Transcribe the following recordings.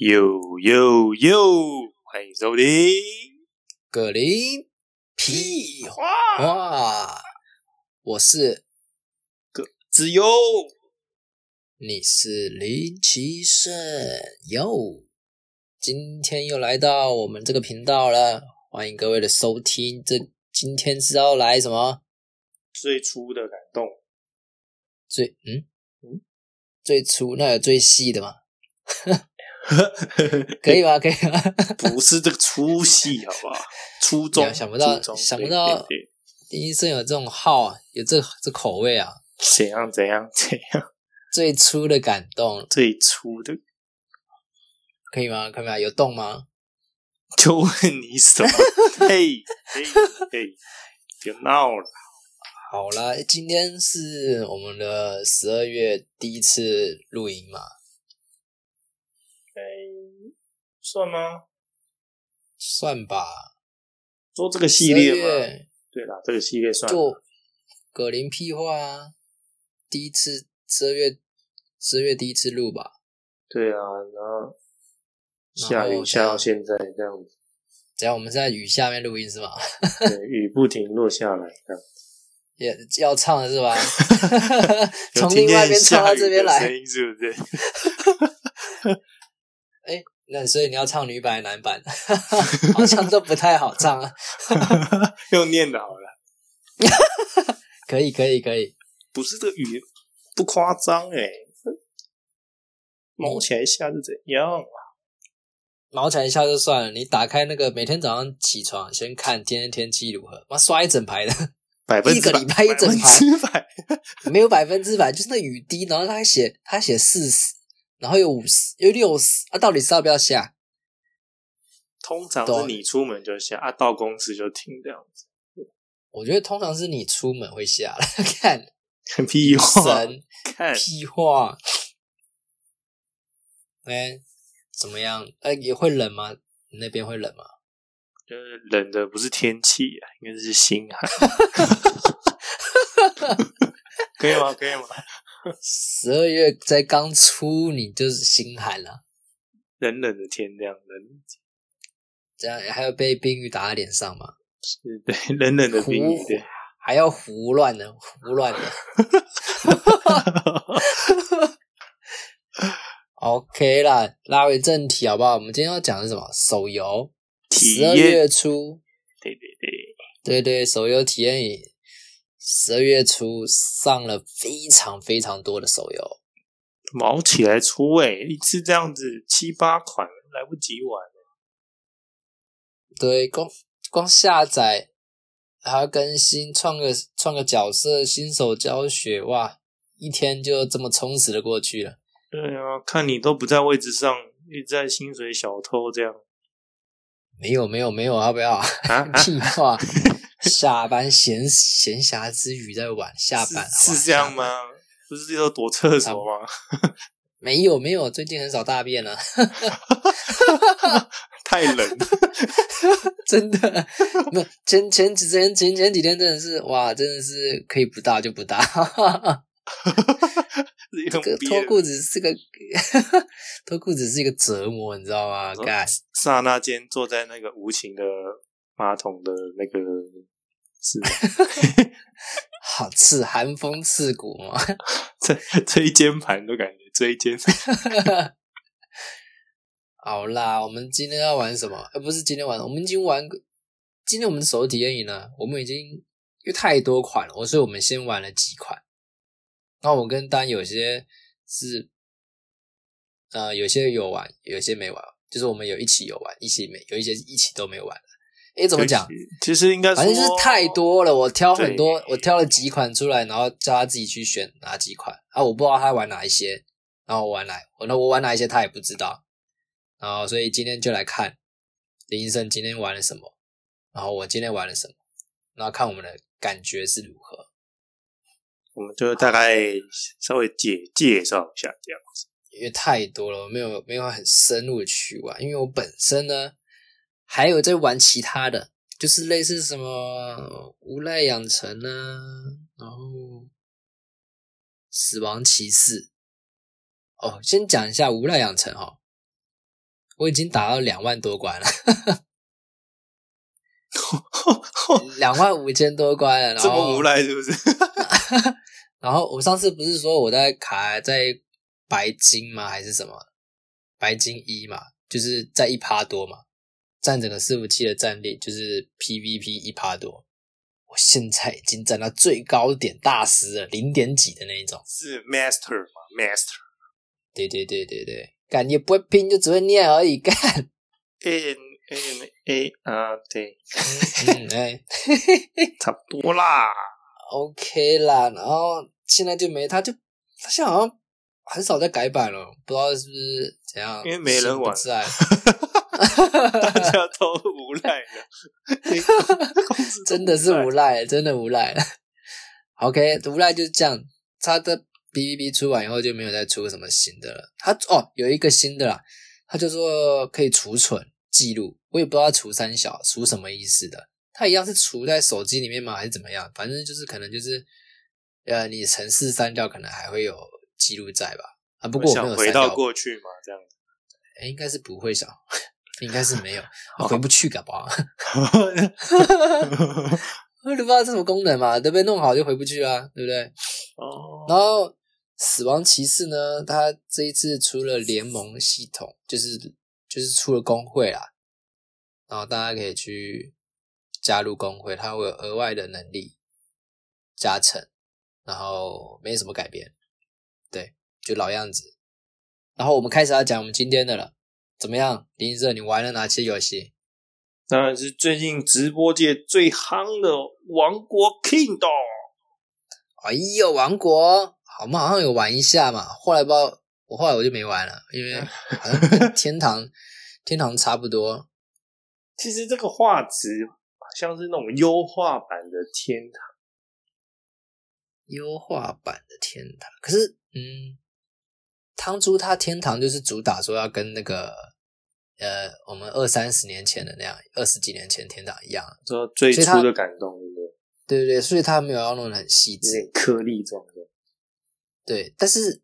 呦呦呦！欢迎收听葛林屁话哇，我是葛子优。你是林奇胜哟，今天又来到我们这个频道了，欢迎各位的收听。这今天是要来什么？最初的感动，最嗯嗯最初那有最细的吗？可以吗？可以吗？不是这个粗细，好不好？初中想不到想不到对对林医生有这种号啊，有这这口味啊，怎样怎样 怎样？最初的感动最初的可以吗？可以吗？有动吗？就问你什么？嘿嘿嘿，别闹了！好啦，今天是我们的十二月第一次录音嘛，哎，算吗？算吧。做这个系列12吗？对啦，这个系列算就葛林屁话啊，第一次十二月十二月第一次录吧。对啊，然后下雨下到现在这样子，只要我们是在雨下面录音是吗？对，雨不停落下来，这样。也要唱的是吧？从另外一边唱到这边来声。音是不是？哎，那所以你要唱女版男版？好像都不太好唱啊。用念的好了，可以，可以，可以。不是这个雨不夸张哎，毛起来下是怎样啊？毛起来一下就算了，你打开那个每天早上起床先看今天天气如何，妈刷一整排的，百分之一个礼拜一整排百百，没有百分之百，就是那雨滴，然后他还写他还写四十，然后有五十，有六十，啊，到底是要不要下？通常是你出门就下，啊，到公司就停这样子。我觉得通常是你出门会下了，看屁话，神看屁话，哎，怎么样？哎，也会冷吗？你那边会冷吗？就是冷的不是天气啊，应该是心寒。可以吗？可以吗？十二月才刚出，你就是心寒了，冷冷的天这样冷，这样还要被冰雨打在脸上吗？是对冷冷的冰雨胡对。还要胡乱的，胡乱的。OK 啦，拉回正题好不好？我们今天要讲的是什么？手游。体十二月验，初，对对对，对对，手游体验营，十二月初上了非常非常多的手游。毛起来出诶、一次这样子七八款来不及玩，对，光光下载还要更新，创个创个角色，新手教学，哇，一天就这么充实的过去了。对啊，看你都不在位置上，一直在薪水小偷这样没有没有没有，要不要？啊啊 屁话！下班闲闲暇之余在玩，下班是是这样？吗？不是要躲厕所吗？没有没有，最近很少大便了，太冷，真的。没有前前几前前前几天真的是哇，真的是可以不大就不大。是这个脱裤子是个脱裤子是一个折磨，你知道吗？哦干，刹那间坐在那个无情的马桶的那个是吗 好刺寒风刺骨嘛。这椎间盘都感觉椎间盘 好啦，我们今天要玩什么？呃，不是今天玩，我们已经玩过。今天我们的手游体验营呢，我们已经因为太多款了，我所以我们先玩了几款。那我跟丹有些是，呃，有些有玩，有些没玩，就是我们有一起有玩，一起没有一些一起都没有玩的。诶，怎么讲？？其实应该反正就是太多了，我挑很多，我挑了几款出来，然后叫他自己去选哪几款啊，我不知道他玩哪一些，然后我玩哪，我那我玩哪一些他也不知道，然后所以今天就来看林医生今天玩了什么，然后我今天玩了什么，然后看我们的感觉是如何。我们就大概稍微介介绍一下这样子。因为太多了，我没有没有很深入的去玩，因为我本身呢还有在玩其他的，就是类似什么无赖养成啊，然后死亡骑士。哦，先讲一下无赖养成哈，我已经打到两万多关了，两万五千多关了，然后这么无赖是不是？然后我上次不是说我在卡在白金吗？还是什么白金一嘛？就是在一趴多嘛，占整个伺服器的战力就是 PVP 一趴多。我现在已经站到最高点大师了，零点几的那一种。是 Master 嘛？Master。对对对对对，感觉不会拼就只会念而已，干。N N A 啊，对，嗯哎 差不多啦。，OK 啦。然后现在就没，他就他现在好像很少在改版了，不知道是不是怎样，因为没人玩。大家都无赖了，真的是无赖，真的无赖。OK，无赖就是这样。他的 B B B 出完以后就没有再出什么新的了。他哦，有一个新的啦，他就说可以储存记录，我也不知道他储三小储什么意思的。它一样是储在手机里面吗？还是怎么样？反正就是可能就是呃，你城市删掉，可能还会有记录在吧？啊，不过我没想回到过去嘛，这样。诶应该是不会想，应该是没有，回不去，搞不好。我都不知道这什么功能嘛，都被弄好就回不去啊，对不对？哦，然后死亡骑士呢，它这一次除了联盟系统，就是就是出了工会啦，然后大家可以去加入工会，它会有额外的能力加成，然后没什么改变，对，就老样子。然后我们开始要讲我们今天的了，怎么样？林色，你玩了哪些游戏？当然是最近直播界最夯的《王国 Kingdom》。哎呦，王国，好，我们好像有玩一下嘛，后来不知道，我后来我就没玩了，因为好像跟天堂 天堂差不多。其实这个画质好像是那种优化版的天堂，优化版的天堂，可是嗯，当初他天堂就是主打说要跟那个呃我们二三十年前的那样，二十几年前天堂一样，说最初的感动，对不对？对对对，所以他没有要弄得很细有致，点颗粒状的。对，但是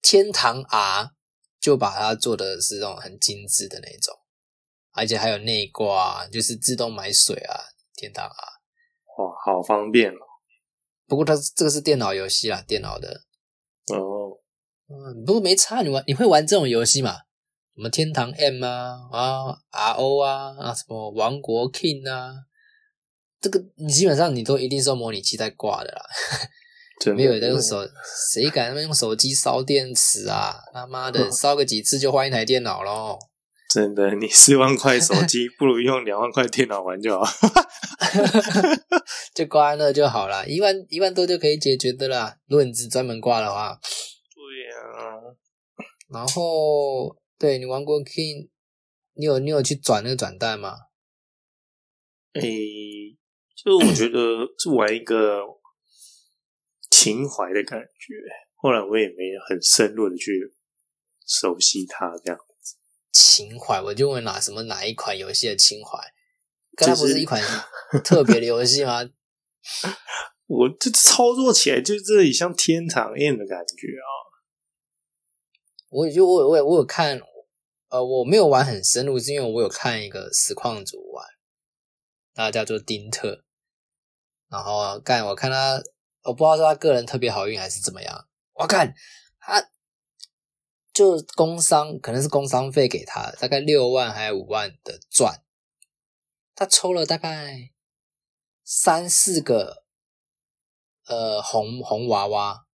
天堂 R 就把它做的是那种很精致的那种，而且还有内挂，就是自动买水啊，天堂啊。哇，好方便哦。不过它这个是电脑游戏啦，电脑的，哦，嗯，不过没差，你玩你会玩这种游戏嘛？什么天堂 M 啊啊 RO 啊啊什么王国 King 啊，这个你基本上你都一定是用模拟器在挂的啦，没有在用手，谁敢用手机烧电池啊？他妈的 烧个几次就换一台电脑咯。真的，你四万块手机不如用两万块电脑玩就好。就挂在那就好了，一万一万多就可以解决的啦。如果你只专门挂的话，对啊，然后对你玩过 King，你有你有去转那个转蛋吗？诶，就我觉得 是玩一个情怀的感觉。后来我也没很深入的去熟悉它，这样。情怀，我就问哪什么哪一款游戏的情怀？刚刚就是不是一款 特别的游戏吗？我这操作起来就这里像天堂宴的感觉啊。我就我我有我有看，呃，我没有玩很深入，是因为我有看一个实况组玩，他叫做丁特，然后干我看他，我不知道是他个人特别好运还是怎么样，我看他就工伤可能是工伤费给他大概六万还有五万的赚，他抽了大概三四个呃红红娃娃，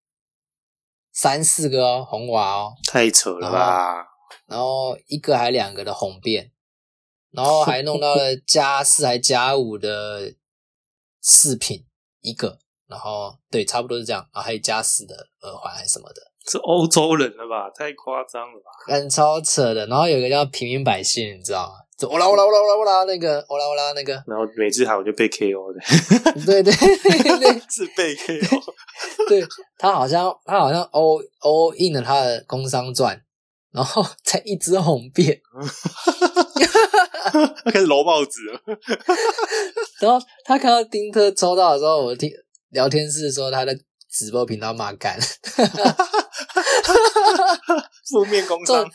三四个哦红娃哦，太扯了吧！然后一个还两个的红变，然后还弄到了加四还加五的饰品一个，然后对，差不多是这样，然后还有加四的耳环还是什么的，是欧洲人了吧？太夸张了吧！很超扯的。然后有一个叫平民百姓，你知道吗？就欧啦欧啦欧啦欧啦欧啦那个欧啦欧啦那个，然后每次喊我就被 KO 的，对对对对 是被 KO。对，他好像他好像 all all in 了他的工商传，然后才一直红变。他开始揉帽子了。然后他看到丁特抽到的时候，我听聊天室说他的直播频道骂干，负面工伤，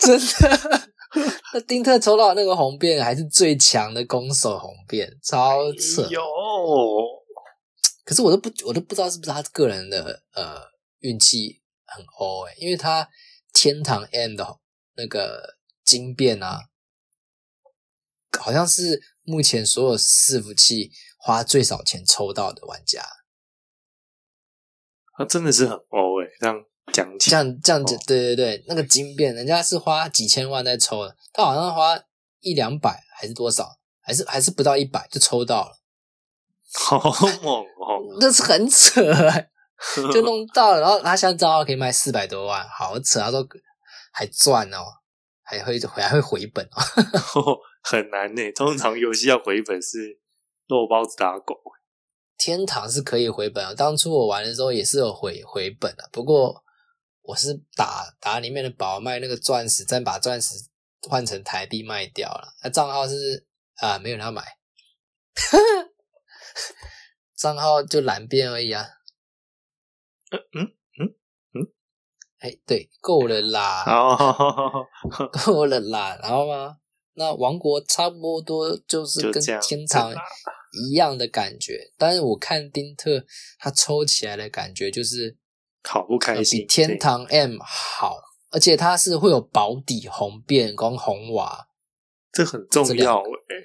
真的。那丁特抽到那个红变还是最强的攻守红变，超扯。有，可是我都不，我都不知道是不是他个人的呃运气很欧诶，因为他天堂 M 的那个金变啊，好像是目前所有伺服器花最少钱抽到的玩家。他真的是很欧诶，这样。讲这样这样子，对对对，那个金变，人家是花几千万在抽的，他好像花一两百还是多少，还是还是不到一百就抽到了，好猛哦！那是很扯，就弄到了，然后他现在账号可以卖四百多万，好扯，他说还赚哦，还会还会回本 哦，很难呢。通常游戏要回本是肉包子打狗，天堂是可以回本啊，当初我玩的时候也是有回回本的，不过。我是打打里面的宝卖那个钻石，再把钻石换成台币卖掉了。那账号是啊，没有人要买，账号就蓝变而已啊。嗯嗯嗯嗯，哎，对，够了啦，够了啦，然后吗？那王国差不多就是跟天堂一样的感觉，但是我看丁特他抽起来的感觉就是。好不开心，比天堂 M 好，而且它是会有保底红变跟红瓦，这很重要哎。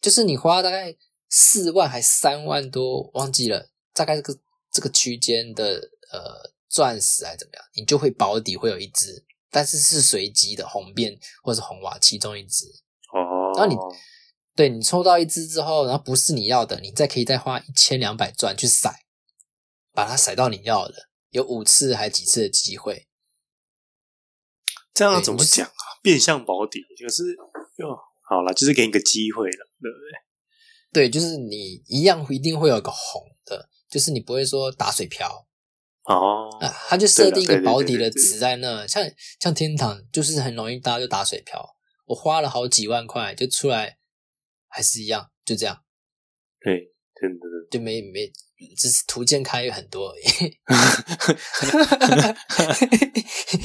就是你花大概四万还三万多，忘记了，大概这个这个区间的呃钻石还怎么样，你就会保底会有一只，但是是随机的红变或者红瓦其中一只哦。然后你对你抽到一只之后，然后不是你要的，你再可以再花一千两百钻去甩，把它甩到你要的。有五次还几次的机会？这样怎么讲啊？变相保底就是哟，好了，就是给你个机会了，对不对？对，就是你一样一定会有个红的，就是你不会说打水漂哦。啊，他就设定一个保底的值在那，像像天堂就是很容易大家就打水漂。我花了好几万块就出来，还是一样，就这样。对，真的就没没。只是图鉴开很多而已，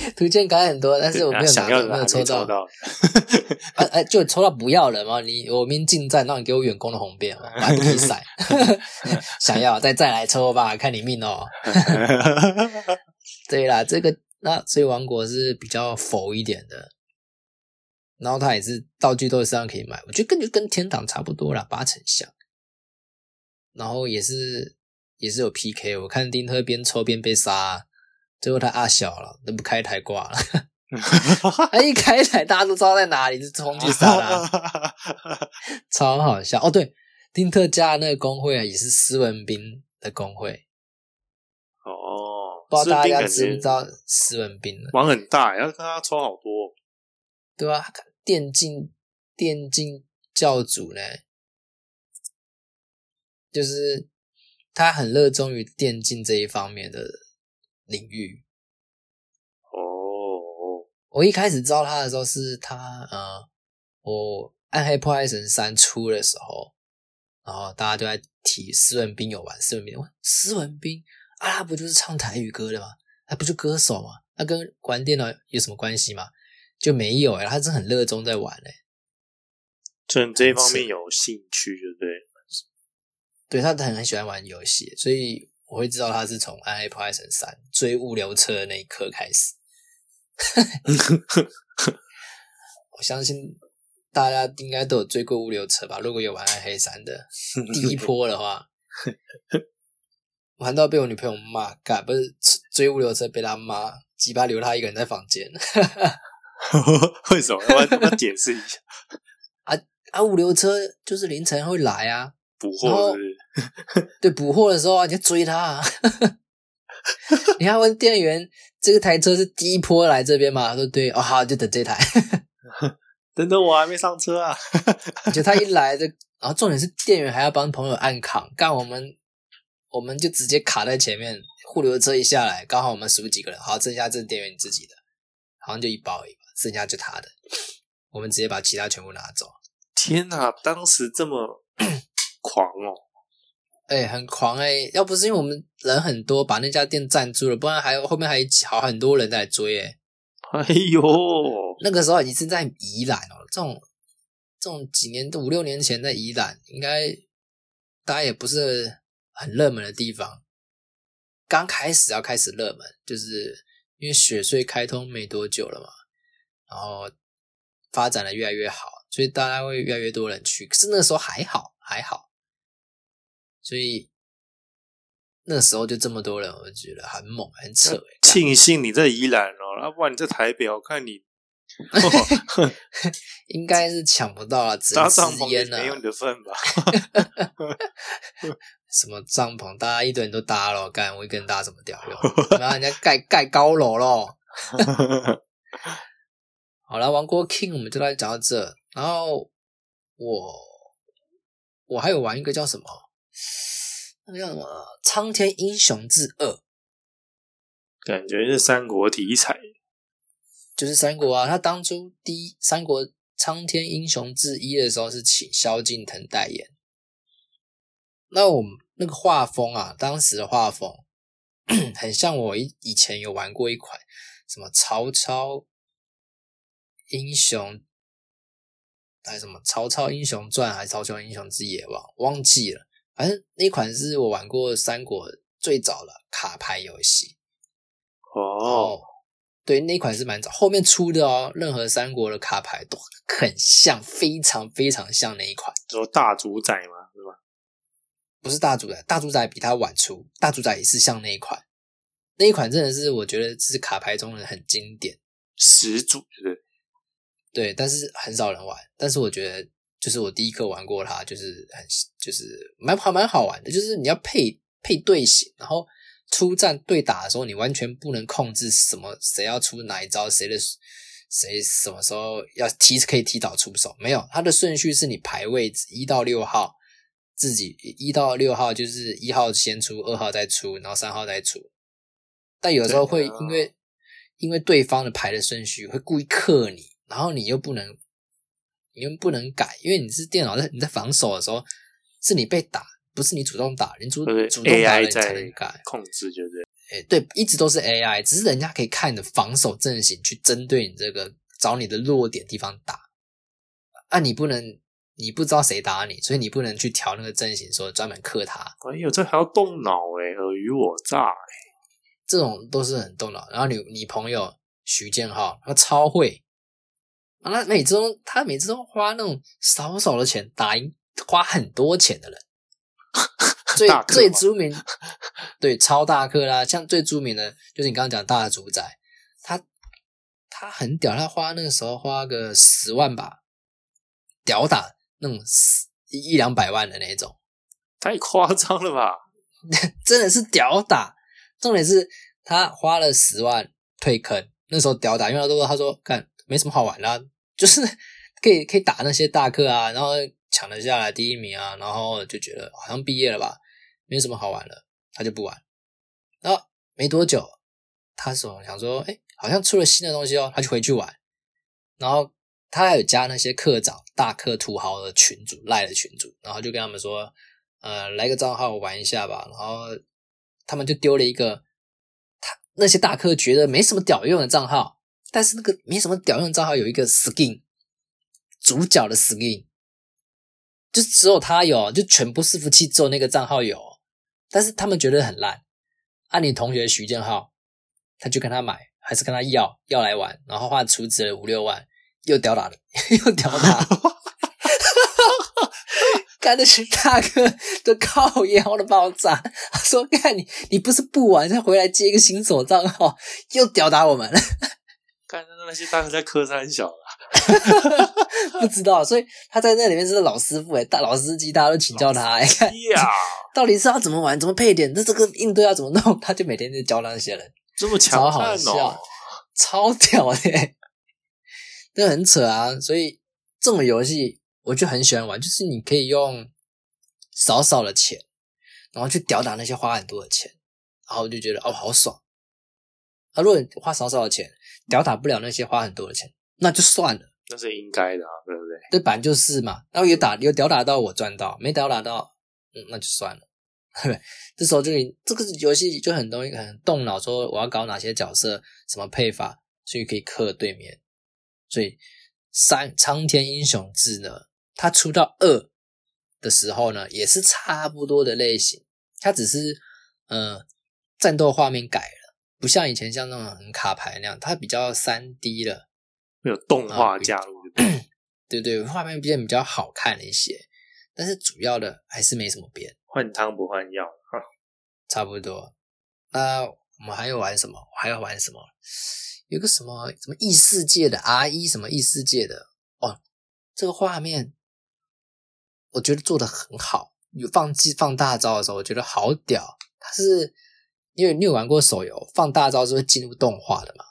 图鉴开很多，但是我没有想要没有抽到，哎 哎，就抽到不要了嘛？你我明进站，让你给我远攻的红变，我还不可以甩，想要再再来抽吧，看你命哦。对啦，这个那所以王国是比较佛一点的，然后它也是道具都是这样可以买，我觉得跟就跟天堂差不多啦，八成像，然后也是。也是有 PK，我看丁特边抽边被杀，最后他阿小了，都不开台挂了。他 一开台，大家都知道在哪里，就冲去杀他，超好笑。哦，对，丁特家那个工会啊，也是斯文兵的工会。哦，不知道大家知不知道斯文兵？玩很大，要跟他抽好多，对啊？电竞电竞教主呢，就是。他很热衷于电竞这一方面的领域。哦，我一开始知道他的时候是他，呃，我暗黑破坏神三出的时候，然后大家都在提斯文斌有玩斯文斌，斯文斌啊，他不就是唱台语歌的吗？他不就歌手吗？那跟玩电脑有什么关系吗？就没有哎，他是很热衷在玩哎，就这一方面有兴趣，对不对？对他很很喜欢玩游戏，所以我会知道他是从《暗黑破坏神三》追物流车的那一刻开始。我相信大家应该都有追过物流车吧？如果有玩《暗黑三》的第一波的话，玩到被我女朋友骂，干不是追物流车被他骂，鸡巴留他一个人在房间。为什么？我要解释一下。啊啊！物流车就是凌晨会来啊。补货是，对，补货的时候啊，你就追他。你要问店员，这个台车是第一波来这边吗？他说对，哦好，就等这台。等等，我还没上车啊。就他一来，就然后重点是店员还要帮朋友按扛，干我们我们就直接卡在前面，物流车一下来，刚好我们数几个人，好，剩下这是店员自己的，好像就一包一包，剩下就他的，我们直接把其他全部拿走。天哪，当时这么狂哦！哎、很狂哎、要不是因为我们人很多，把那家店占住了，不然还有后面还好很多人在追哎、哎呦，那个时候已经是在宜兰哦，这种这种几年五六年前在宜兰，应该大家也不是很热门的地方。刚开始要开始热门，就是因为雪穗开通没多久了嘛，然后发展的越来越好，所以大家会越来越多人去。可是那个时候还好还好，所以那时候就这么多人，我就觉得很猛很扯欸庆幸你在宜兰哦，要不然你在台北，我看你哦 应该是抢不到了，只搭能帐篷也吃烟了。没有你的份吧？什么帐篷，大家一堆人都搭了，干我一个人搭什么屌用？然后人家盖盖高楼咯。好了，王国 King 我们就来讲到这。然后我我还有玩一个叫什么，那个叫什么《苍天英雄志二》，感觉是三国题材，就是三国啊。他当初第一《三国苍天英雄志一》的时候是请萧敬腾代言。那我们那个画风啊，当时的画风很像我以以前有玩过一款什么曹操英雄，还是什么曹操英雄传，还是曹操英雄之野忘忘记了。反正那款是我玩过三国最早的卡牌游戏。哦，对，那款是蛮早，后面出的哦。任何三国的卡牌都很像，非常非常像那一款。说大主宰吗，是吧？不是大主宰，大主宰比它晚出，大主宰也是像那一款。那一款真的是我觉得是卡牌中的很经典，始祖对？对，但是很少人玩。但是我觉得，就是我第一颗玩过它，就是很就是蛮好蛮好玩的，就是你要配配队形，然后出战对打的时候，你完全不能控制什么谁要出哪一招，谁的谁什么时候要提可以提早出手，没有，它的顺序是你排位置一到六号，自己一到六号就是一号先出，二号再出，然后三号再出。但有时候会因为、因为对方的牌的顺序会故意克你，然后你又不能你又不能改，因为你是电脑在你在防守的时候是你被打，不是你主动打，你主主动打了你才能改。控制，对不对？诶，对，一直都是 AI，只是人家可以看你的防守阵型去针对你这个找你的弱点地方打。啊，你不能，你不知道谁打你，所以你不能去调那个阵型，说专门克他。哎呦，这还要动脑哎，尔虞我诈哎。这种都是很动脑。然后你你朋友徐建浩，他超会，啊，他每次都他每次都花那种少少的钱打赢花很多钱的人。最最著名，对超大客啦，像最著名的就是你刚刚讲大主宰，他他很屌，他花那个时候花个十万吧，屌打那种一一两百万的那种。太夸张了吧？真的是屌打。重点是他花了十万退坑，那时候屌打，因为他都说他说干没什么好玩啦、就是可以可以打那些大客啊，然后抢了下来第一名啊，然后就觉得好像毕业了吧，没什么好玩了，他就不玩。然后没多久，他说想说，哎，好像出了新的东西哦，他就回去玩。然后他还有加那些课长、大课土豪的群主、赖的群主，然后就跟他们说，呃，来个账号玩一下吧。然后他们就丢了一个他那些大课觉得没什么屌用的账号，但是那个没什么屌用的账号有一个 skin，主角的 skin，就只有他有，就全部伺服器只有那个账号有，但是他们觉得很烂。按、你同学徐建浩，他就跟他买，还是跟他要要来玩，然后花储值了五六万，又屌打了，又屌打。干那群大哥都靠腰的爆炸，他说：“看你，你不是不玩，再回来接一个新手账号，又屌打我们。看那些大哥在磕三小了，”不知道，所以他在那里面是老师傅哎，大老司机，大家都请教他哎，看呀，到底是要怎么玩，怎么配点，那这个应对要怎么弄，他就每天就教那些人，这么超好强哦！，超屌的欸，这很扯啊！所以这种游戏我就很喜欢玩，就是你可以用少少的钱，然后去吊打那些花很多的钱，然后我就觉得哦好爽。啊，如果你花少少的钱吊打不了那些花很多的钱，那就算了，那是应该的啊，对不对？这本来就是嘛。然后有打有屌打到我赚到，没屌打到，嗯，那就算了。对，这时候就这个游戏就很容易很动脑，说我要搞哪些角色，什么配法，所以可以克对面。所以三苍天英雄志呢，它出到二的时候呢，也是差不多的类型，它只是呃战斗画面改了，不像以前像那种很卡牌那样，它比较三 D 了，有动画加入，对对，画面变比较好看了一些，但是主要的还是没什么变。换汤不换药，哈，差不多。那我们还要玩什么？还要玩什么？有个什么什么异世界的 R 一什么异世界的哦，这个画面我觉得做的很好。有放技放大招的时候，我觉得好屌。它是因为你有玩过手游，放大招是会进入动画的嘛？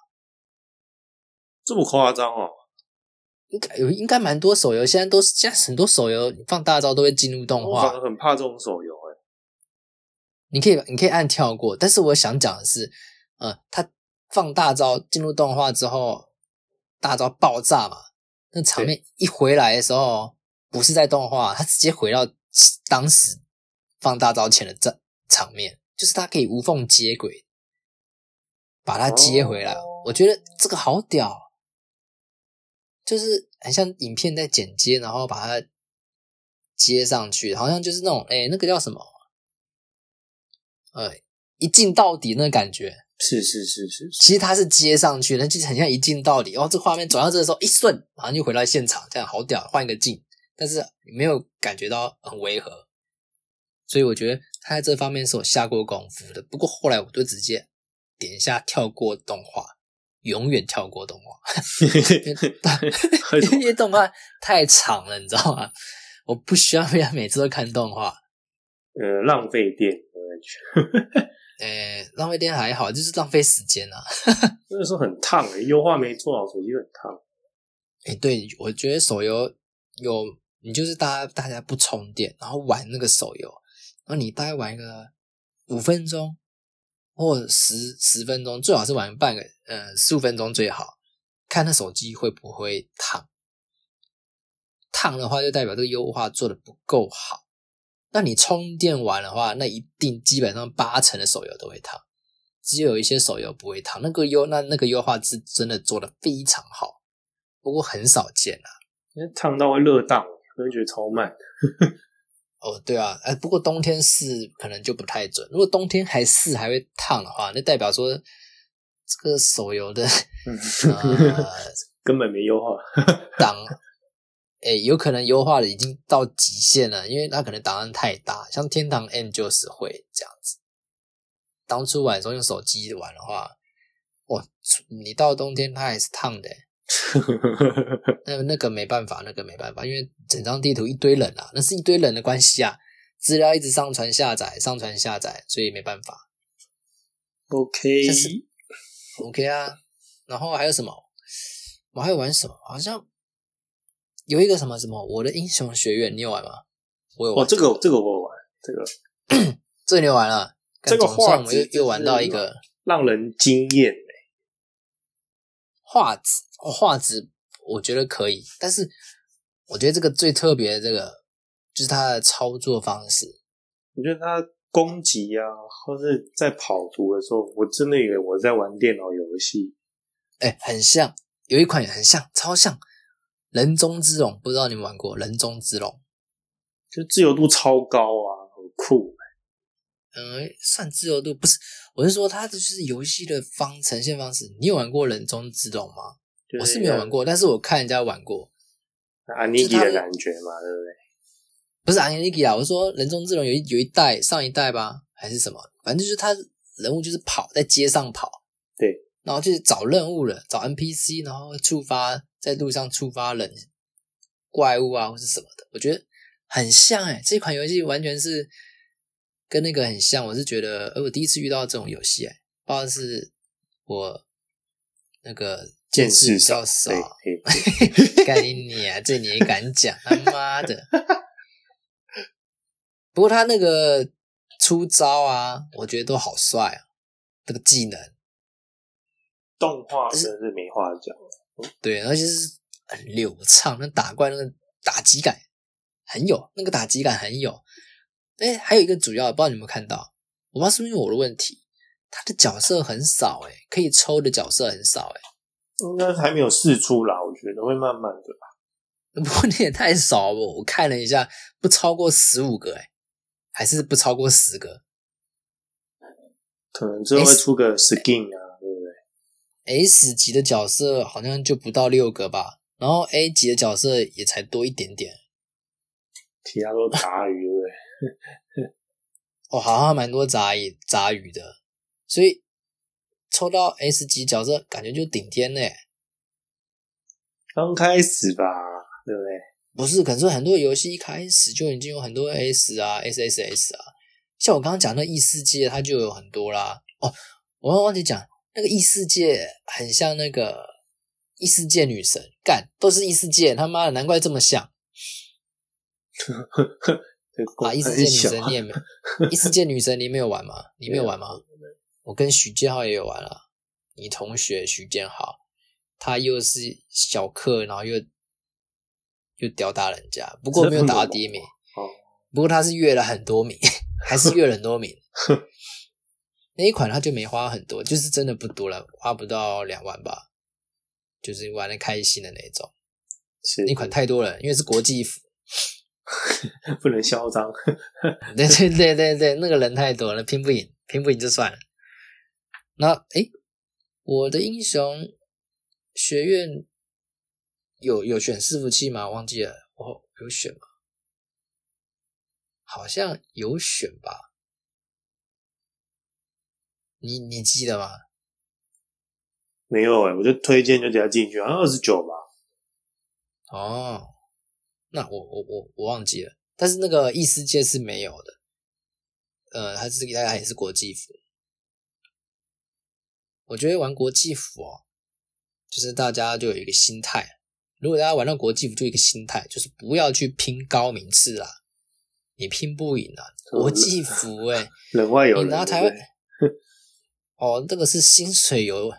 这么夸张哦？应该有，应该蛮多手游现在都是，现在很多手游放大招都会进入动画。我很怕这种手游哎。你可以，你可以按跳过，但是我想讲的是，呃，它放大招进入动画之后，大招爆炸嘛，那场面一回来的时候，不是在动画，它直接回到当时放大招前的这场面，就是它可以无缝接轨，把它接回来。我觉得这个好屌。就是很像影片在剪接，然后把它接上去，好像就是那种哎，那个叫什么？呃，一镜到底那个感觉。是是是是。其实它是接上去，那就很像一镜到底。哦，这画面转到这的时候一瞬，马上就回到现场，这样好屌，换一个镜，但是没有感觉到很违和。所以我觉得他在这方面是有下过功夫的。不过后来我就直接点一下跳过动画。永远跳过动画，因为动画太长了，你知道吗？我不需要每次都看动画，呃，浪费电，我感觉。呃，浪费电还好，就是浪费时间啊。那个时候很烫诶，优化没做好，手机很烫。哎，对，我觉得手游有你就是大家大家不充电，然后玩那个手游，那你大概玩一个五分钟。或十十分钟，最好是玩半个，呃，十五分钟最好。看那手机会不会烫，烫的话就代表这个优化做的不够好。那你充电完的话，那一定基本上八成的手游都会烫，只有一些手游不会烫。那个优那那个优化是真的做的非常好，不过很少见啊。因为烫到会热档，我觉得超慢。哦，对啊，哎，不过冬天试可能就不太准。如果冬天还试还会烫的话，那代表说这个手游的 呃根本没优化档，哎，有可能优化的已经到极限了，因为它可能档案太大，像天堂 N 就是会这样子。当初玩的时候用手机玩的话，哇，你到冬天它还是烫的。那那个没办法，那个没办法，因为整张地图一堆人啊，那是一堆人的关系啊，资料一直上传下载，上传下载，所以没办法。OK，OK 啊。然后还有什么？我还有玩什么？好像有一个什么什么，我的英雄学院，你有玩吗？我有。哦，这个这个我有玩，这个 这你有玩了。这个画我又又玩到一个让人惊艳画质。画质我觉得可以，但是我觉得这个最特别的这个就是它的操作方式。我觉得它攻击啊，或是在跑图的时候，我真的以为我在玩电脑游戏。哎，很像，有一款也很像，超像《人中之龙》，不知道你们玩过《人中之龙》？就自由度超高啊，很酷。嗯，算自由度不是，我是说它的就是游戏的方呈现方式。你有玩过《人中之龙》吗？我是没有玩过，但是我看人家玩过，安妮基的感觉嘛，对不对？不是安妮基啊，我是说人中之龙有一有一代上一代吧，还是什么？反正就是他人物就是跑在街上跑，对，然后就是找任务了，找 NPC，然后触发在路上触发人怪物啊，或是什么的。我觉得很像哎，这款游戏完全是跟那个很像。我是觉得，呃，我第一次遇到这种游戏，哎，不知道是我那个。见识比较少，干你啊！这你也敢讲？他妈的！不过他那个出招啊，我觉得都好帅啊！这个技能，动画真是没话讲。对，而且是很流畅，那打怪那个打击感很有，那个打击感很有。哎，还有一个主要，不知道你有没有看到？我不知道是不是因为我的问题，他的角色很少，哎，可以抽的角色很少，哎，应该还没有试出啦，我觉得会慢慢的吧。不过你也太少了，我看了一下，不超过十五个，哎，还是不超过十个。可能最后会出个 skin 啊，对不对？S 级的角色好像就不到六个吧，然后 A 级的角色也才多一点点，其他都杂鱼，对不对？哦，好像蛮多杂鱼杂鱼的，所以抽到 S 级角色感觉就顶天嘞。刚开始吧，对不对？不是，可是很多游戏一开始就已经有很多 S 啊，SSS 啊。像我刚刚讲那异世界，它就有很多啦。哦，我忘记讲，那个异世界很像那个异世界女神，干都是异世界，他妈的，难怪这么像。啊，异世界女神你也没，异世界女神你没有玩吗？你没有玩吗？我跟许建浩也有玩了。你同学许建浩，他又是小克，然后又又吊打人家，不过没有打到第一名。不过他是越了很多名。还是越了很多名，那一款他就没花很多，就是真的不多了，花不到两万吧，就是玩的开心的那种。是那款太多了，因为是国际服，不能嚣张。对对对对对，那个人太多了，拼不赢，拼不赢就算了。那诶，我的英雄学院有有选伺服器吗？忘记了，我有选吗？好像有选吧？你你记得吗？没有哎，我就推荐就给他进去，好像二十九吧。哦，那我我我我忘记了，但是那个异世界是没有的。呃，它是大家也是国际服。我觉得玩国际服哦，就是大家就有一个心态，如果大家玩到国际服，就一个心态，就是不要去拼高名次啦。你拼不赢啊！国际服哎，人外有人，拿台湾哦，这个是薪水有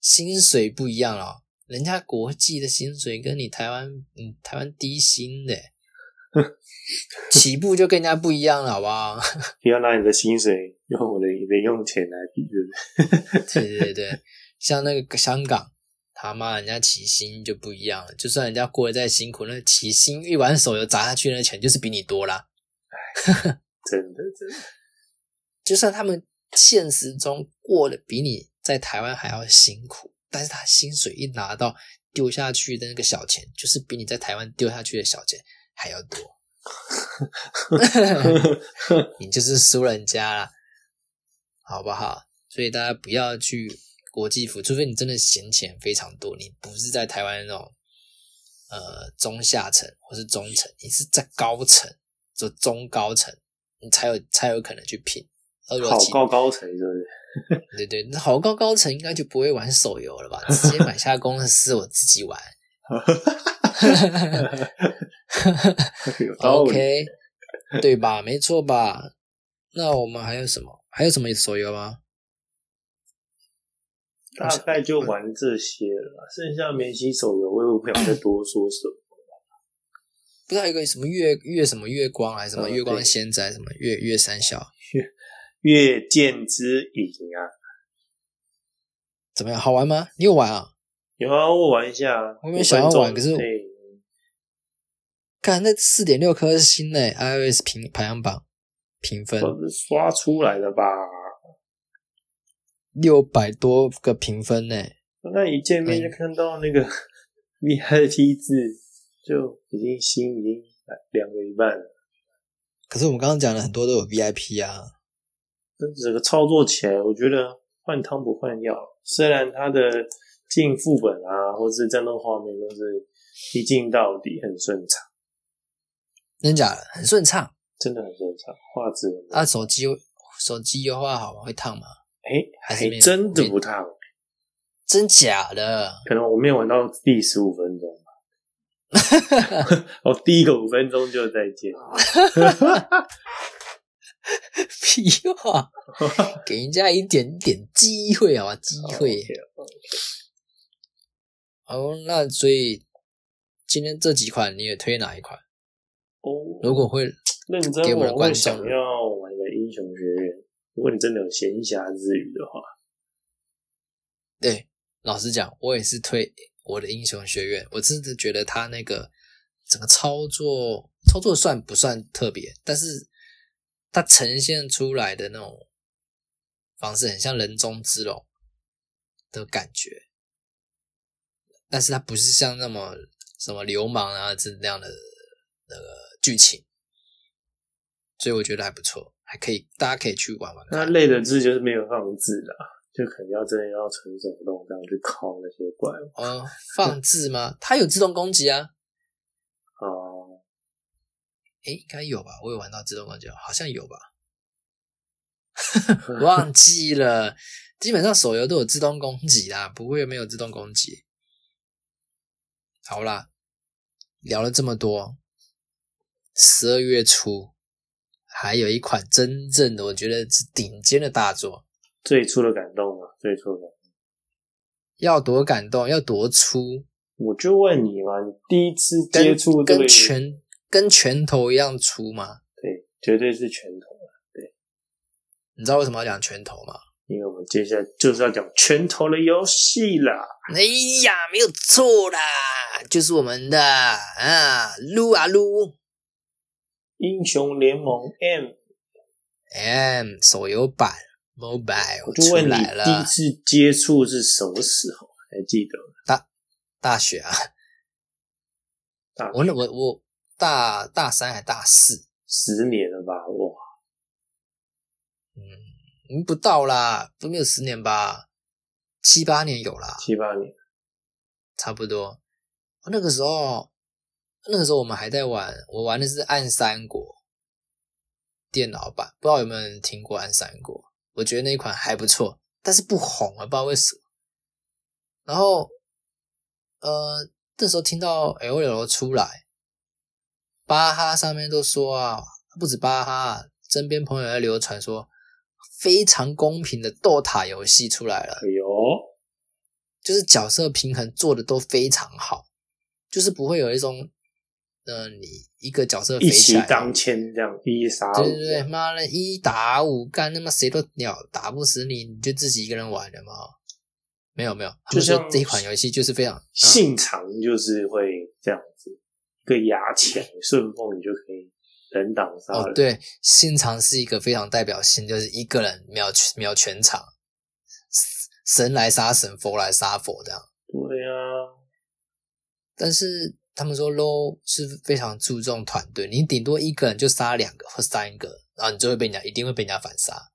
薪水不一样哦，人家国际的薪水跟你台湾，嗯，台湾低薪的，起步就跟人家不一样了，好不好？不要拿你的薪水用我的零用钱来比，对不对？对对对，像那个香港，他妈人家起薪就不一样了，就算人家过得再辛苦，那起薪一碗手游砸下去，那钱就是比你多啦。真的，真的，就算他们现实中过得比你在台湾还要辛苦，但是他薪水一拿到丢下去的那个小钱，就是比你在台湾丢下去的小钱还要多。你就是输人家啦，好不好？所以大家不要去国际服，除非你真的闲钱非常多，你不是在台湾那种呃中下层或是中层，你是在高层。就中高层，你才有才有可能去拼。好高高层是不是？对对，那好高高层应该就不会玩手游了吧？直接买下公司我自己玩。OK，对吧？没错吧？那我们还有什么？还有什么手游吗？大概就玩这些了，剩下免洗手游，我也不想再多说什么。不知道有个什么月月什么月光还是什么月光仙子还是什么月月三小月月见之影啊？怎么样？好玩吗？你有玩啊？有啊，我玩一下。我也想要玩，可是看那四点六颗星的 iOS 评排行榜评分，刷出来的吧？六百多个评分呢。那一见面就看到那个 VIP 字。就已经心已经凉了一半了，可是我们刚刚讲了很多都有 VIP 啊，这整个操作起来，我觉得换汤不换药。虽然它的进副本啊，或是战斗画面都是一进到底很顺畅，真假的很顺畅，真的很顺畅，画质啊，手机手机优化好吗？会烫吗？哎，还是真的不烫，真假的？可能我没有玩到第十五分钟。我第一个五分钟就再见，屁话，给人家一点点机会啊，机会。好，那所以今天这几款你也推哪一款？哦，如果会认真给我的观众想要玩个英雄学院。如果你真的有闲暇之余的话，对，老实讲，我也是推我的英雄学院。我真的觉得他那个整个操作操作算不算特别，但是它呈现出来的那种方式很像人中之龙的感觉，但是它不是像那么什么流氓啊这那样的那个剧情，所以我觉得还不错，还可以，大家可以去玩玩。那累的字就是没有放字啦，就可能要真的要纯手动这样去靠那些怪物哦，放置吗？它有自动攻击啊。啊。诶，应该有吧？我有玩到自动攻击，好像有吧？忘记了。基本上手游都有自动攻击啦，不会没有自动攻击。好啦，聊了这么多，十二月初还有一款真正的，我觉得是顶尖的大作，最初的感动嘛，最初的感动。要多感动，要多粗，我就问你嘛，你第一次跟接触这个跟拳跟拳头一样粗吗？对，绝对是拳头，你知道为什么要讲拳头吗？因为我们接下来就是要讲拳头的游戏啦。哎呀，没有错啦，就是我们的啊，撸啊撸英雄联盟 M，M 手游版 Mobile 出我就问你，来了，第一次接触是什么时候？还记得大？大学啊，大我那我我大大三还大四，十年了吧？哇，嗯，不到啦，都没有十年吧，七八年有啦，七八年，差不多。那个时候，那个时候我们还在玩，我玩的是《暗三国》电脑版，不知道有没有人听过《暗三国》？我觉得那一款还不错，但是不红啊，不知道为什么。然后，呃，那时候听到 L L 出来，巴哈上面都说啊，不止巴哈，身边朋友在流传说，非常公平的斗塔游戏出来了。哎呦，就是角色平衡做的都非常好，就是不会有一种，呃，你一个角色飞一起来，骑当千这样，一杀五对对对，妈的，一打五干，他妈谁都鸟打不死你，你就自己一个人玩的嘛。没有没有，他们就像说这一款游戏就是非常，嗯性长就是会这样子，一个牙签顺风，你就可以人挡杀人。哦对，信长是一个非常代表性，就是一个人秒秒全场，神来杀神，佛来杀佛这样。对啊，但是他们说 low 是非常注重团队，你顶多一个人就杀两个或三个，然后你就会被人家一定会被人家反杀，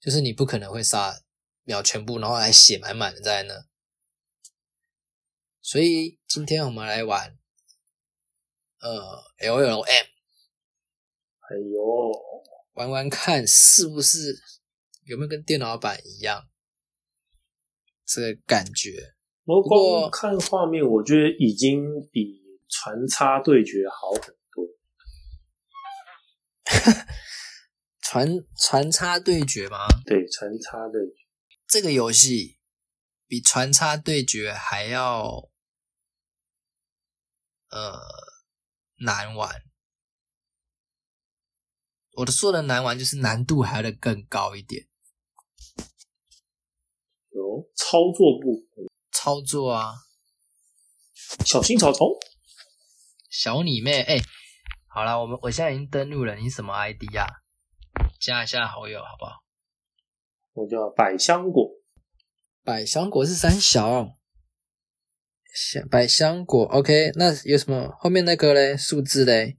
就是你不可能会杀秒全部，然后还血满满的在那。所以今天我们来玩呃 L L M，哎呦，玩玩看是不是有没有跟电脑版一样这个感觉。我不过光看画面，我觉得已经比传插对决好很多。传传插对决吗？对，传插对决，这个游戏比传插对决还要呃难玩。我的说的难玩，就是难度还要更高一点。有操作部分，操作啊，小心草丛。小你妹！哎、好了，我们我现在已经登录了，你什么 ID 啊？加一下好友好不好？我叫百香果，百香果是三小，香百香果 OK，那有什么后面那个嘞？数字嘞？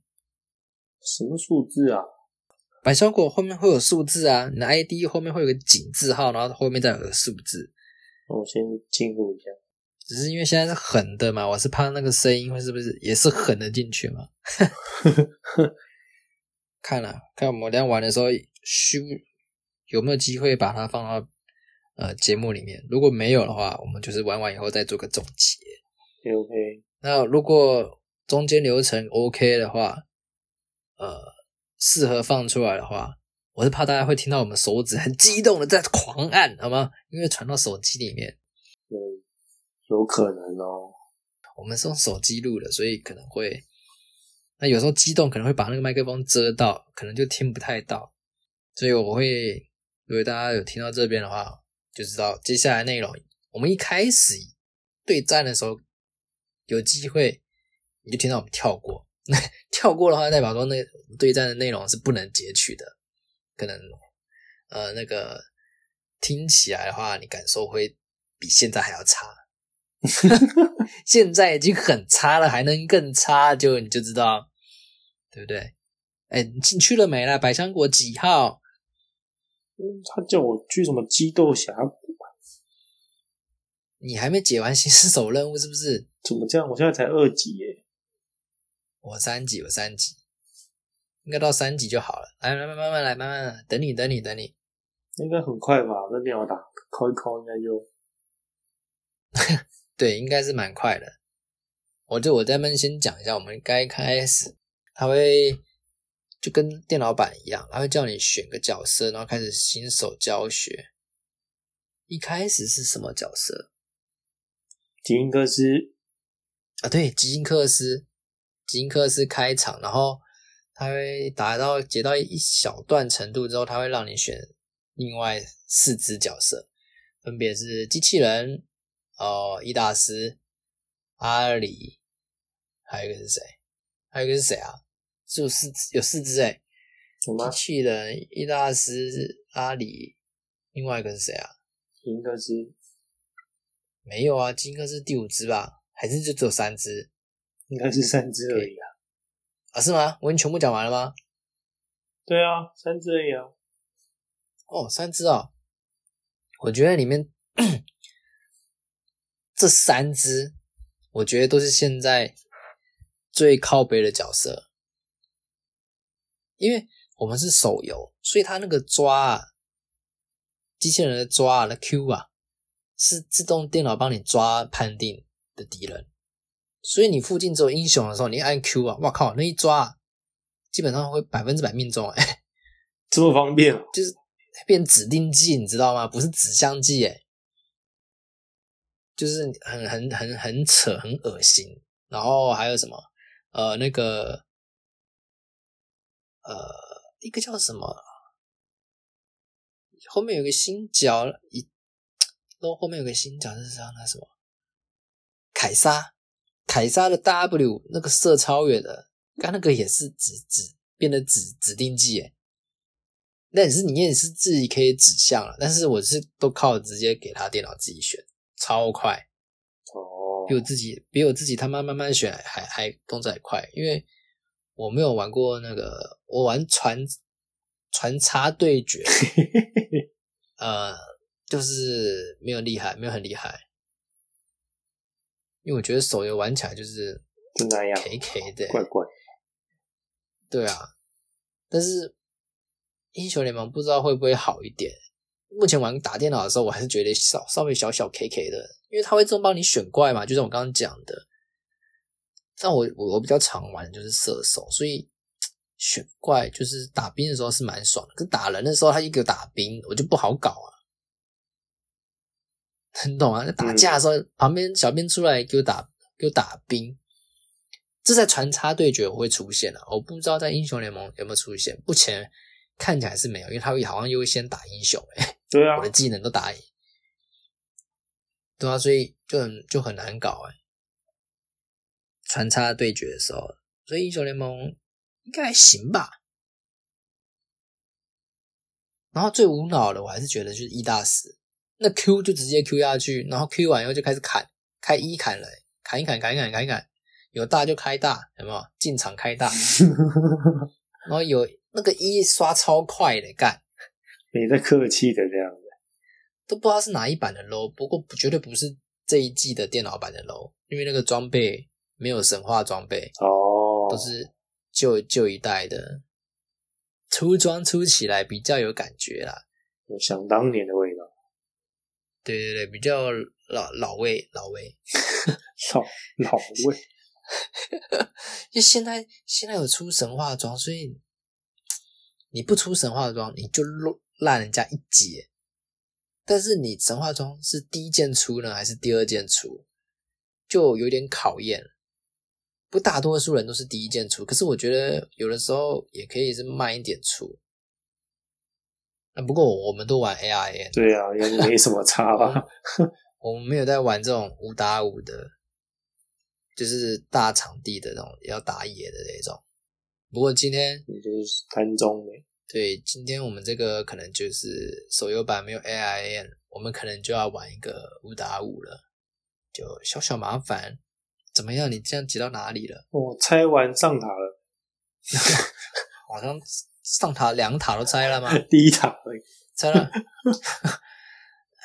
什么数字啊？百香果后面会有数字啊，你的 ID 后面会有个井字号，然后后面再有个数字。我先进入一下。只是因为现在是狠的嘛，我是怕那个声音会是不是也是狠的进去嘛？看了、看我们等一下玩的时候，需有没有机会把它放到呃节目里面？如果没有的话，我们就是玩完以后再做个总结。OK，那如果中间流程 OK 的话，呃，适合放出来的话，我是怕大家会听到我们手指很激动的在狂按，好吗？因为传到手机里面。嗯，有可能哦。我们是用手机录的，所以可能会那有时候激动可能会把那个麦克风遮到，可能就听不太到。所以我会，如果大家有听到这边的话，就知道接下来内容。我们一开始对战的时候，有机会你就听到我们跳过，那 跳过的话，代表说那对战的内容是不能截取的，可能呃那个听起来的话，你感受会比现在还要差。现在已经很差了，还能更差，就你就知道，对不对？哎，你进去了没啦？百香果几号？嗯，他叫我去什么激斗峡谷？你还没解完新手任务是不是？怎么这样？我现在才二级耶！我三级，我三级，应该到三级就好了。来，慢慢慢慢来，慢慢来，等你，等你，等你。应该很快吧？那电脑打敲一敲，应该就 对，应该是蛮快的。我就我这边先讲一下，我们该开始，他会。就跟电脑版一样，他会叫你选个角色，然后开始新手教学。一开始是什么角色？吉因克斯啊，对，吉因克斯，吉因克斯开场，然后他会打到解到一小段程度之后，他会让你选另外四只角色，分别是机器人、哦，伊达斯、阿里，还有一个是谁？还有一个是谁啊？是有四只，有四只哎，机器人、伊达斯、阿里，另外一个是谁啊？金克斯没有啊，金克斯第五只吧？还是就只有三只？应该是三只而已啊？啊，是吗？我已经全部讲完了吗？对啊，三只而已啊。哦，三只啊！我觉得里面 这三只，我觉得都是现在最靠背的角色。因为我们是手游，所以他那个抓啊，机器人的抓啊，那 Q 啊，是自动电脑帮你抓判定的敌人，所以你附近只有英雄的时候，你按 Q 啊，哇靠，那一抓，基本上会百分之百命中，哎，这么方便，就是变指定技，你知道吗？不是指向技，哎，就是很很很很扯，很恶心。然后还有什么？呃，那个。呃，一个叫什么？后面有个新角，一，然后后面有个新角是叫那什么？凯撒，凯撒的 W 那个射超远的，刚那个也是指指变得指指定技诶。那也是你也是自己可以指向了，但是我是都靠直接给他电脑自己选，超快哦，比我自己比我自己他妈慢慢选还还动作还快，因为。我没有玩过那个，我玩传传插对决，呃，就是没有厉害，没有很厉害，因为我觉得手游玩起来就是就那样，K K 的，怪怪。对啊，但是英雄联盟不知道会不会好一点。目前玩打电脑的时候，我还是觉得稍稍微小小 K K 的，因为它会自动帮你选怪嘛，就像我刚刚讲的。但我我我比较常玩就是射手，所以选怪就是打兵的时候是蛮爽的。可打人的时候，他一个打兵，我就不好搞啊。很懂啊？那打架的时候，旁边小兵出来给我打给我打兵，这在穿插对决我会出现啊。我不知道在英雄联盟有没有出现，目前看起来是没有，因为他会好像优先打英雄哎。对啊，我的技能都打赢，对啊，所以就很就很难搞哎。穿插对决的时候，所以英雄联盟应该还行吧。然后最无脑的，我还是觉得就是一大死，那 Q 就直接 Q 下去，然后 Q 完以后就开始砍，开一砍了，砍一砍，砍一砍，砍一砍，有大就开大，有没有？进场开大，然后有那个一刷超快的干，没在客气的这样子，都不知道是哪一版的 low，不过绝对不是这一季的电脑版的 low，因为那个装备。没有神话装备哦，都是旧旧一代的，出装出起来比较有感觉啦，有想当年的。对对对，比较老老味老味，老 老味。就现在现在有出神话装，所以你不出神话装，你就落烂人家一截。但是你神话装是第一件出呢，还是第二件出？就有点考验。不，大多数人都是第一件出，可是我觉得有的时候也可以是慢一点出。那不过我们都玩 ARN，对啊，也没什么差吧。我们没有在玩这种五打五的，就是大场地的那种要打野的那种。不过今天你就是单中的，对，今天我们这个可能就是手游版没有 AIN，我们可能就要玩一个五打五了，就小小麻烦。怎么样？你这样挤到哪里了？我拆完上塔了，好像上塔两塔都拆了吗？第一塔而已，拆了。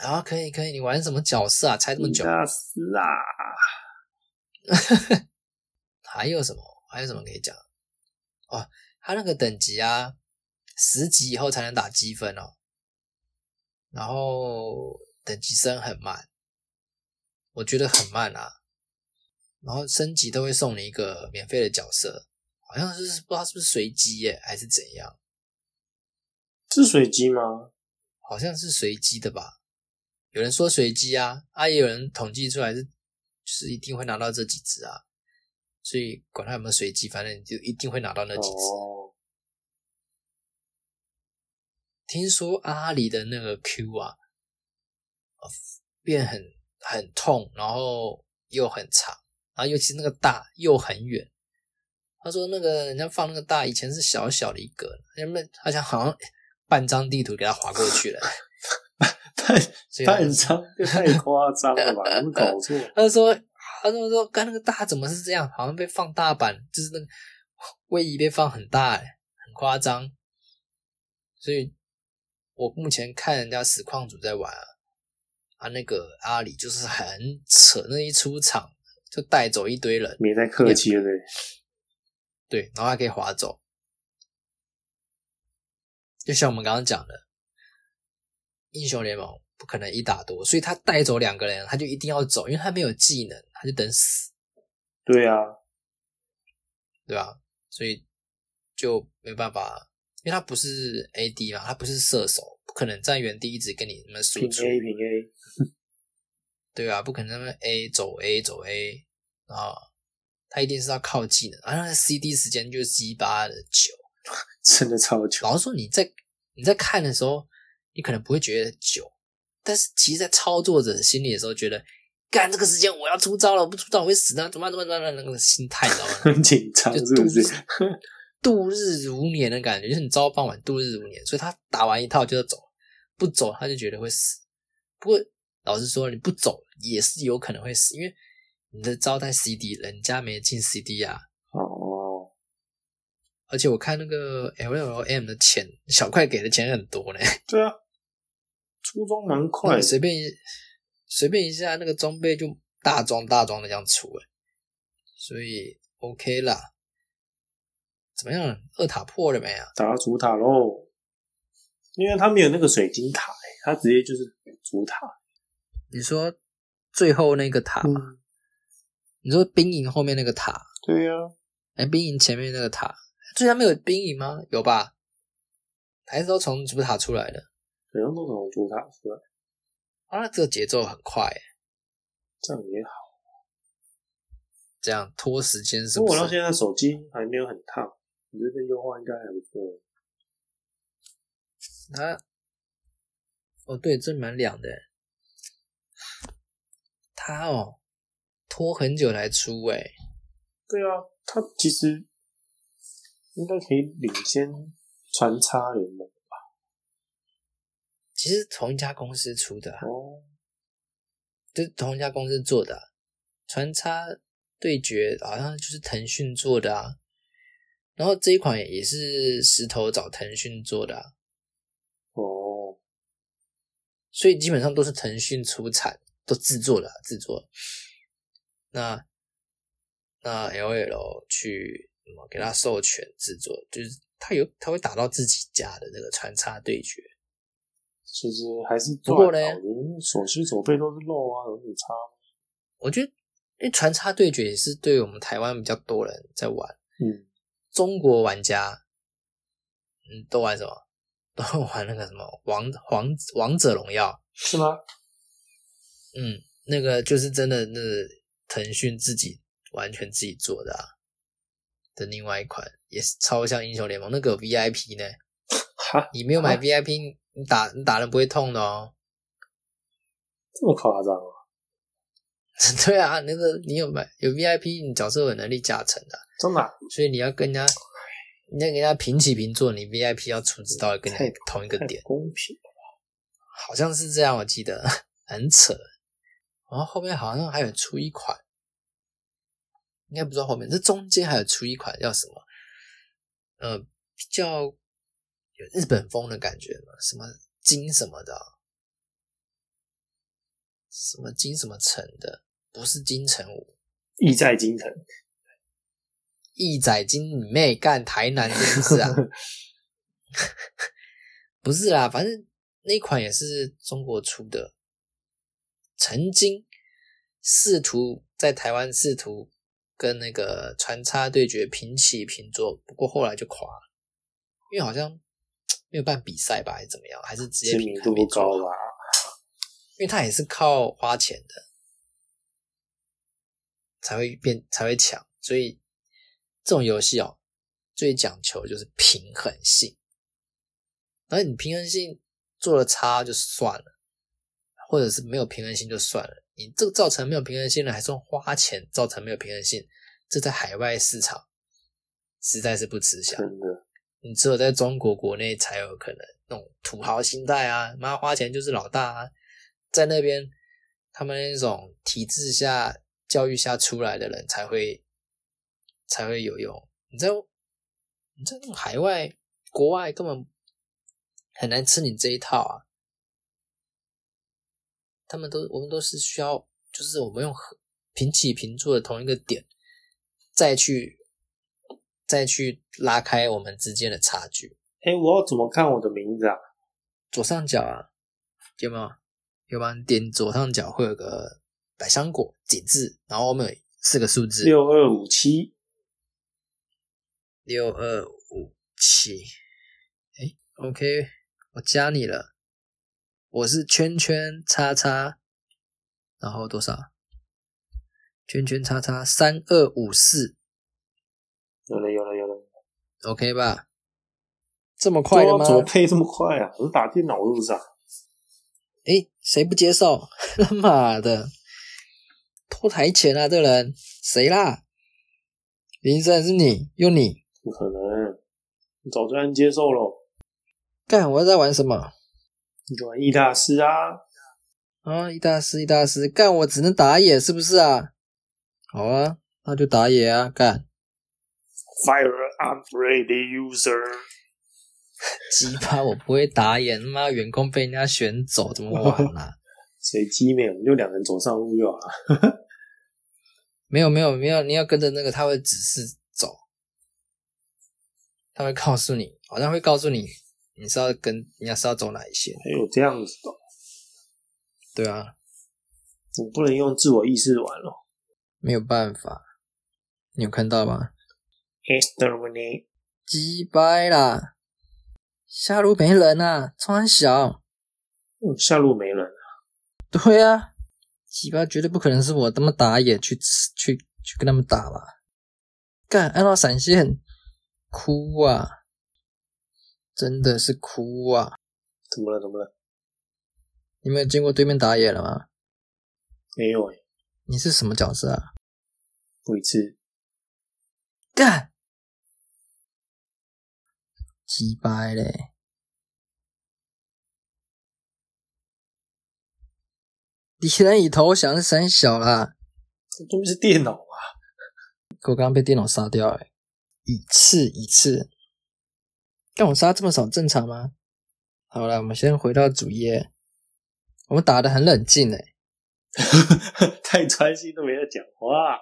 然 后可以可以，你玩什么角色啊？拆这么久？那是啊。还有什么？还有什么可以讲？哦，他那个等级啊，十级以后才能打积分哦。然后等级升很慢，我觉得很慢啊。然后升级都会送你一个免费的角色，好像是不知道是不是随机耶，还是怎样？是随机吗？好像是随机的吧。有人说随机啊，啊，也有人统计出来是，就是一定会拿到这几只啊。所以管它有没有随机，反正就一定会拿到那几只。哦，听说阿里的那个 Q 啊，呃变很很痛，然后又很长，然后尤其是那个大又很远。他说那个人家放那个大以前是小小的一个，人们好像好像 半张地图给他划过去了。太 所以太张，太夸张了吧？搞错？他说，他说说，刚那个大怎么是这样？好像被放大版，就是那个位移被放很大，欸很夸张。所以我目前看人家实况组在玩啊，啊，那个阿里就是很扯，那一出场就带走一堆人，没在客气了，对。对，然后还可以划走。就像我们刚刚讲的，英雄联盟不可能一打多，所以他带走两个人，他就一定要走，因为他没有技能，他就等死。对啊，对吧？所以就没办法，因为他不是 AD 嘛，他不是射手，不可能在原地一直跟你那么输平出，A 平 A，对啊，不可能那么 A 走 A 走 A 啊，他一定是要靠技能，啊，那个 CD 时间就是鸡巴的久。真的超久。老实说，你在你在看的时候，你可能不会觉得久，但是其实，在操作者心里的时候，觉得干这个时间我要出招了，我不出招我会死的，怎么办怎么办怎么？那个心态，你知道吗？很紧张，就是度不是日？度日如年的感觉，就是你朝傍晚度日如年，所以他打完一套就要走，不走他就觉得会死。不过老实说，你不走也是有可能会死，因为你的招待 CD，人家没进 CD 啊。哦，而且我看那个 LLM 的钱，小快给的钱很多呢。对啊，出装蛮快随便一随便一下，那个装备就大装大装的这样出哎，所以 OK 啦。怎么样？二塔破了没啊？打到主塔喽。因为他没有那个水晶塔、欸，他直接就是主塔。你说最后那个塔你说兵营后面那个塔？对啊，哎，兵营前面那个塔，最上面有兵营吗？有吧？还是都从主塔出来的？好像都从主塔出来，啊，那这个节奏很快欸，这样也好。这样拖时间是不过我到？现在手机还没有很烫，你这边优化应该还不错。它，哦，对，这蛮凉的。它哦，拖很久才出哎，对啊，它其实应该可以领先传插联盟吧其实同一家公司出的、啊，哦。就是同一家公司做的、啊。传插对决好像就是腾讯做的啊，然后这一款也是石头找腾讯做的、啊，哦，所以基本上都是腾讯出产，都制作的、啊、制作。那那 L L 去什么给他授权制作，就是他有他会打到自己家的那个穿插对决。其实还是不过呢赚啊你手续手费都是肉啊，有点差。我觉得，因为穿插对决也是对我们台湾比较多人在玩，嗯，中国玩家，嗯，都玩什么？都玩那个什么王王王者荣耀，是吗？嗯，那个就是真的，那个腾讯自己完全自己做的啊的另外一款，也是超像英雄联盟那个 VIP 呢。哈，你没有买啊 VIP，你打你打人不会痛的哦。这么夸张啊？对啊，那个你有买有 VIP，你角色有能力加成的啊，真的啊、所以你要跟人家，你要跟人家平起平坐，你 VIP 要充值到跟人太家同一个点，公平了。好像是这样，我记得 很扯。然后后面好像还有出一款，应该不知道后面，这中间还有出一款叫什么？呃，比较有日本风的感觉嘛，什么金什么的啊、什么金什么城的，不是金城武，意在京城，意在金你妹干台南是不是啊？不是啦，反正那款也是中国出的，曾经试图在台湾试图跟那个传插对决平起平坐，不过后来就垮了，因为好像没有办比赛吧，还是怎么样，还是直接知平名度不高吧？因为他也是靠花钱的才会变才会强，所以这种游戏哦，最讲求就是平衡性。然后你平衡性做的差就算了，或者是没有平衡性就算了，你这个造成没有平衡性了，还说花钱造成没有平衡性，这在海外市场实在是不吃香。真的，你只有在中国国内才有可能那种土豪心态啊，妈花钱就是老大啊，在那边他们那种体制下、教育下出来的人才会才会有用。你在你在那种海外国外根本很难吃你这一套啊。他们都我们都是需要，就是我们用平起平坐的同一个点，再去再去拉开我们之间的差距。哎，我要怎么看我的名字啊？左上角啊，有没有？有吗？你点左上角会有个百香果几字，然后后面有四个数字六二五七，六二五七。哎，OK，我加你了。我是圈圈叉叉，然后多少？圈圈叉叉三二五四有了有了有了，，OK 吧？这么快的吗？怎么配这么快啊？我是打电脑是不是啊？诶，谁不接受？他妈的，偷台钱啊！这个人谁啦？林森是你，又你不可能，你早就按接受了。干！我在玩什么你就玩易大师啊，啊？易大师，易大师，干！我只能打野，是不是啊？好啊，那就打野啊！干，Fire unready user，鸡巴，我不会打野，他妈员工被人家选走，怎么玩啊？随机没有，你就两人走上路就好了。没有，没有，没有，你要跟着那个，他会指示走，他会告诉你，好像会告诉你，你是要跟你要是要走哪一线。还有这样子的，对啊，我不能用自我意识玩了。没有办法，你有看到吗？Exterminate，鸡掰啦！下路没人啊，穿小。嗯下路没人，对啊，鸡巴绝对不可能是我他妈打野去吃去去跟他们打吧？干按到闪现，哭啊！真的是哭啊！怎么了？怎么了？你没有见过对面打野了吗？没有哎、你是什么角色啊？不一次，干，鸡掰嘞！敌人已投降，三小啦！这东西是电脑啊，我刚刚被电脑杀掉哎，一次一次，但我杀这么少正常吗？好了，我们先回到主页，我们打的很冷静哎，太专心都没在讲话。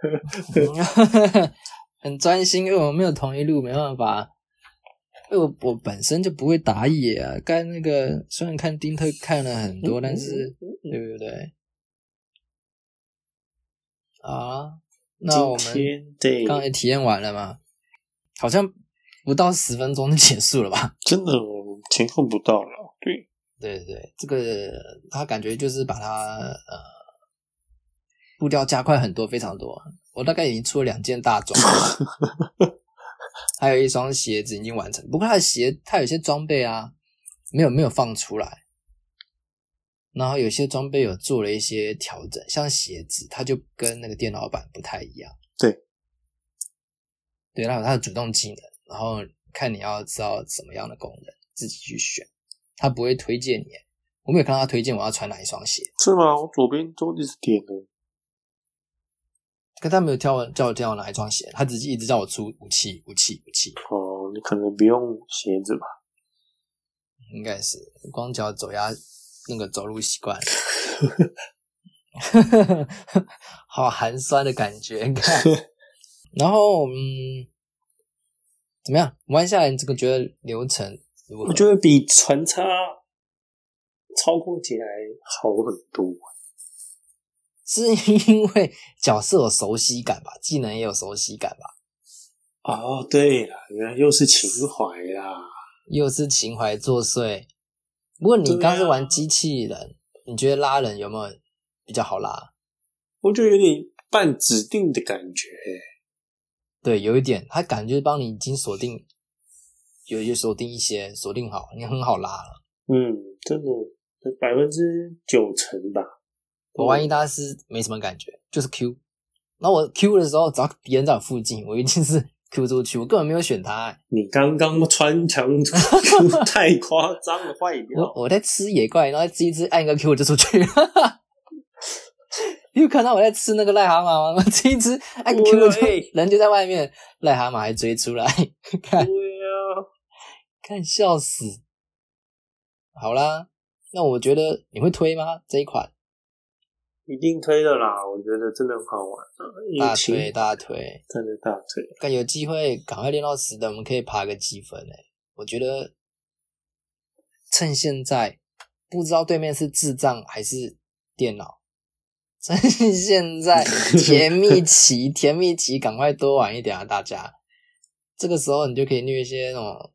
很专心，因为我们没有同一路，没办法。因为我我本身就不会打野啊，刚那个虽然看丁特看了很多，但是对不对？啊，那我们对，刚才体验完了吗？好像不到十分钟就 结束了吧？真的前后不到了。对，对对对，这个他感觉就是把它呃步调加快很多，非常多。我大概已经出了两件大装，还有一双鞋子已经完成。不过他的鞋，他有些装备啊，没有没有放出来。然后有些装备有做了一些调整，像鞋子，它就跟那个电脑版不太一样。对，对，它有它的主动技能，然后看你要知道什么样的功能，自己去选。他不会推荐你，我没有看到他推荐我要穿哪一双鞋。是吗？我左边都一直点的，可他没有叫我叫我叫我哪一双鞋，他只是一直叫我出武器武器武器。哦，你可能不用鞋子吧？应该是光脚走呀那个走路习惯 好寒酸的感觉，你看。然后嗯，怎么样玩下来？你这个觉得流程如何？我觉得比船差操控起来好很多。是因为角色有熟悉感吧，技能也有熟悉感吧。哦，对了，原来又是情怀啦，又是情怀作祟。不过你刚是玩机器人，你觉得拉人有没有比较好拉？我觉得有点半指定的感觉。对，有一点，他感觉帮你已经锁定，有有锁定一些，锁定好，你很好拉了。嗯，这个百分之九成吧。我玩伊达斯没什么感觉，就是 Q。然后我 Q 的时候，只要敌人在我附近，我一定是 Q 出去，我根本没有选他、欸你刚刚穿墙 太夸张了，坏掉。我我在吃野怪，然后吃一吃，按一个 Q 我就出去了。你有看到我在吃那个癞蛤蟆吗？我吃一吃，按个 Q 就对人就在外面，癞蛤蟆还追出来，看对啊，看笑死。好啦，那我觉得你会推吗？这一款一定推的啦！我觉得真的很好玩啊，大推大推，真的大推。但有机会赶快练到十的，我们可以爬个积分诶、我觉得趁现在不知道对面是智障还是电脑，趁现在 甜蜜期，甜蜜期赶快多玩一点啊！大家，这个时候你就可以虐一些那种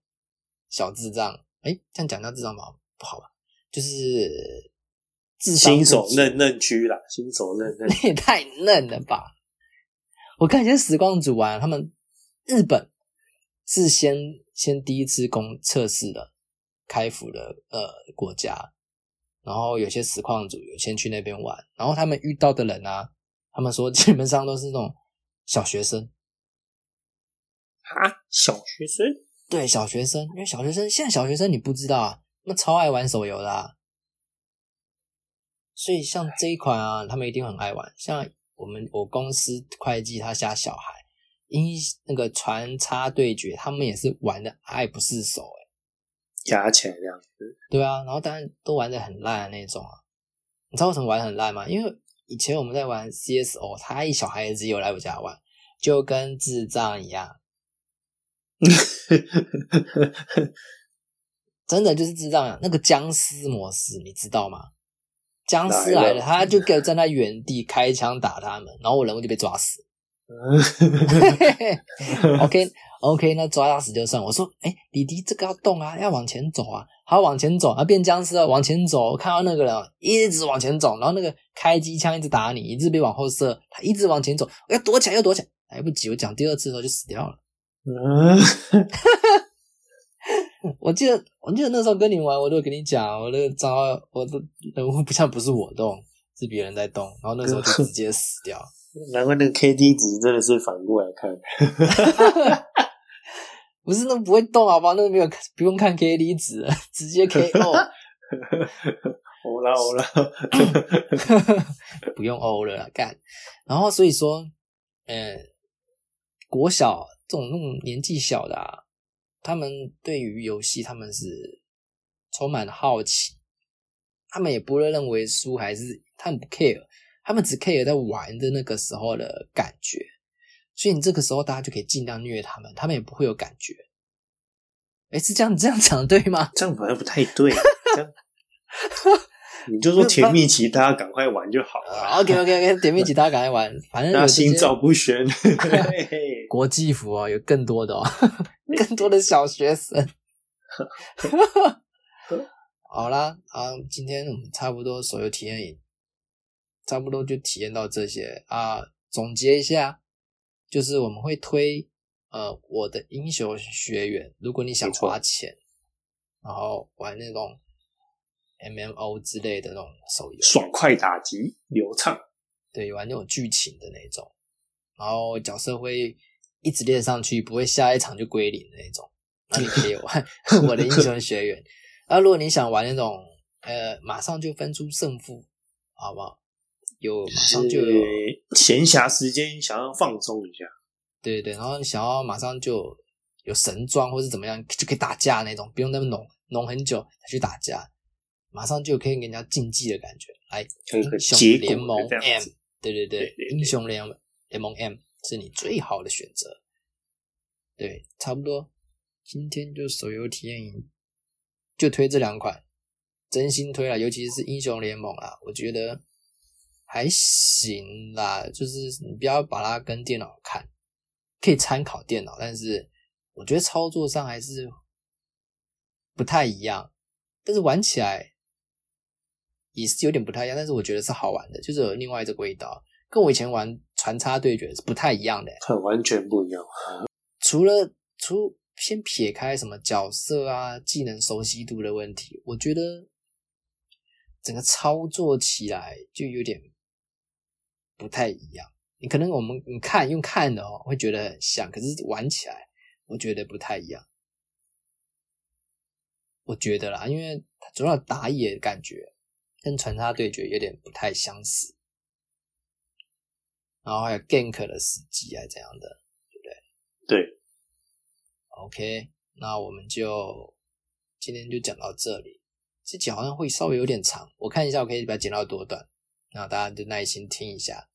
小智障。诶，这样讲到智障吧，不好吧？就是智商新手嫩嫩区啦，新手嫩嫩。你也太嫩了吧！我看一些时光组啊，他们日本是先先第一次公测试的开服的呃国家，然后有些实况组有先去那边玩，然后他们遇到的人啊，他们说基本上都是那种小学生，啊，小学生？对小学生，因为小学生现在小学生你不知道啊，那超爱玩手游的、啊，所以像这一款啊，他们一定很爱玩。像我们我公司会计他家小孩，因那个传插对决，他们也是玩的爱不释手、欸，压起来这样子，对啊，然后当然都玩的很烂的那种啊。你知道为什么玩得很烂吗？因为以前我们在玩 CSO，他一小孩子有来我家玩，就跟智障一样，真的就是智障啊！那个僵尸模式你知道吗？僵尸来了，来了他就给我站在原地开枪打他们，然后我人物就被抓死。OK OK，那抓到死就算。我说，哎、弟弟，这个要动啊，要往前走啊，好往前走，啊变僵尸了，往前走。我看到那个人一直往前走，然后那个开机枪一直打你，一直被往后射，他一直往前走，我要躲起来，要躲起来，来不及，我讲第二次的时候就死掉了。嗯，我记得，我记得那时候跟你玩，我都会跟你讲，我那个账号，我的人物不像不是我动，是别人在动，然后那时候就直接死掉。难怪那个 K D 值真的是反过来看，不是那不会动，好吧？那个没有不用看 K D 值，直接 KO，欧啦欧啦，不用 O 了啦，干。然后所以说，呃，国小这种那种年纪小的啊，他们对于游戏他们是充满好奇，他们也不会认为输还是他们不 care，他们只 care 在玩的那个时候的感觉。所以你这个时候大家就可以尽量虐他们，他们也不会有感觉。哎，是这样这样讲对吗？这样好像不太对，这样 你就说甜蜜期，大家赶快玩就好了，OK OK OK，甜蜜期大家赶快玩，反正心照不宣。嘿嘿国际服哦，有更多的哦，更多的小学生。好啦，啊，今天我们差不多手游体验营差不多就体验到这些啊。总结一下，就是我们会推呃我的英雄学员，如果你想花钱，然后玩那种 MMO 之类的那种手游，爽快打击，流畅，对，玩那种剧情的那种，然后角色会一直练上去，不会下一场就归零的那种，那你可以玩 我的英雄学员。那如果你想玩那种呃马上就分出胜负，好不好？有马上就有闲暇时间想要放松一下，对对，然后想要马上就有神装或是怎么样就可以打架那种，不用那么浓浓很久才去打架，马上就可以给人家竞技的感觉。来，英雄联盟 M，对对对，英雄联联盟 M 是你最好的选择。对，差不多，今天就手游体验营就推这两款，真心推了，尤其是英雄联盟啊，我觉得。还行啦，就是你不要把它跟电脑看，可以参考电脑，但是我觉得操作上还是不太一样。但是玩起来也是有点不太一样，但是我觉得是好玩的，就是有另外一个味道，跟我以前玩传插对决是不太一样的，很完全不一样。除了除先撇开什么角色啊、技能熟悉度的问题，我觉得整个操作起来就有点。不太一样，你可能我们你看用看的哦，会觉得很像，可是玩起来我觉得不太一样。我觉得啦，因为它主要打野感觉跟传插对决有点不太相似，然后还有 gank 的时机啊这样的，对不对？对。OK，那我们就今天就讲到这里。这集好像会稍微有点长，我看一下我可以把它剪到多短，然后大家就耐心听一下。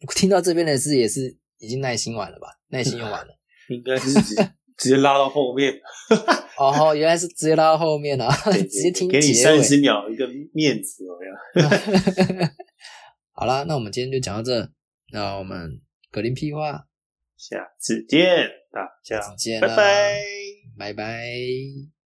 听到这边的是也是已经耐心完了吧？耐心用完了，应该是直直接拉到后面。哦，原来是直接拉到后面了，直接听给你三十秒一个面子怎么样？好了，那我们今天就讲到这。那我们格林屁话，下次见，大家再见，拜拜，拜拜。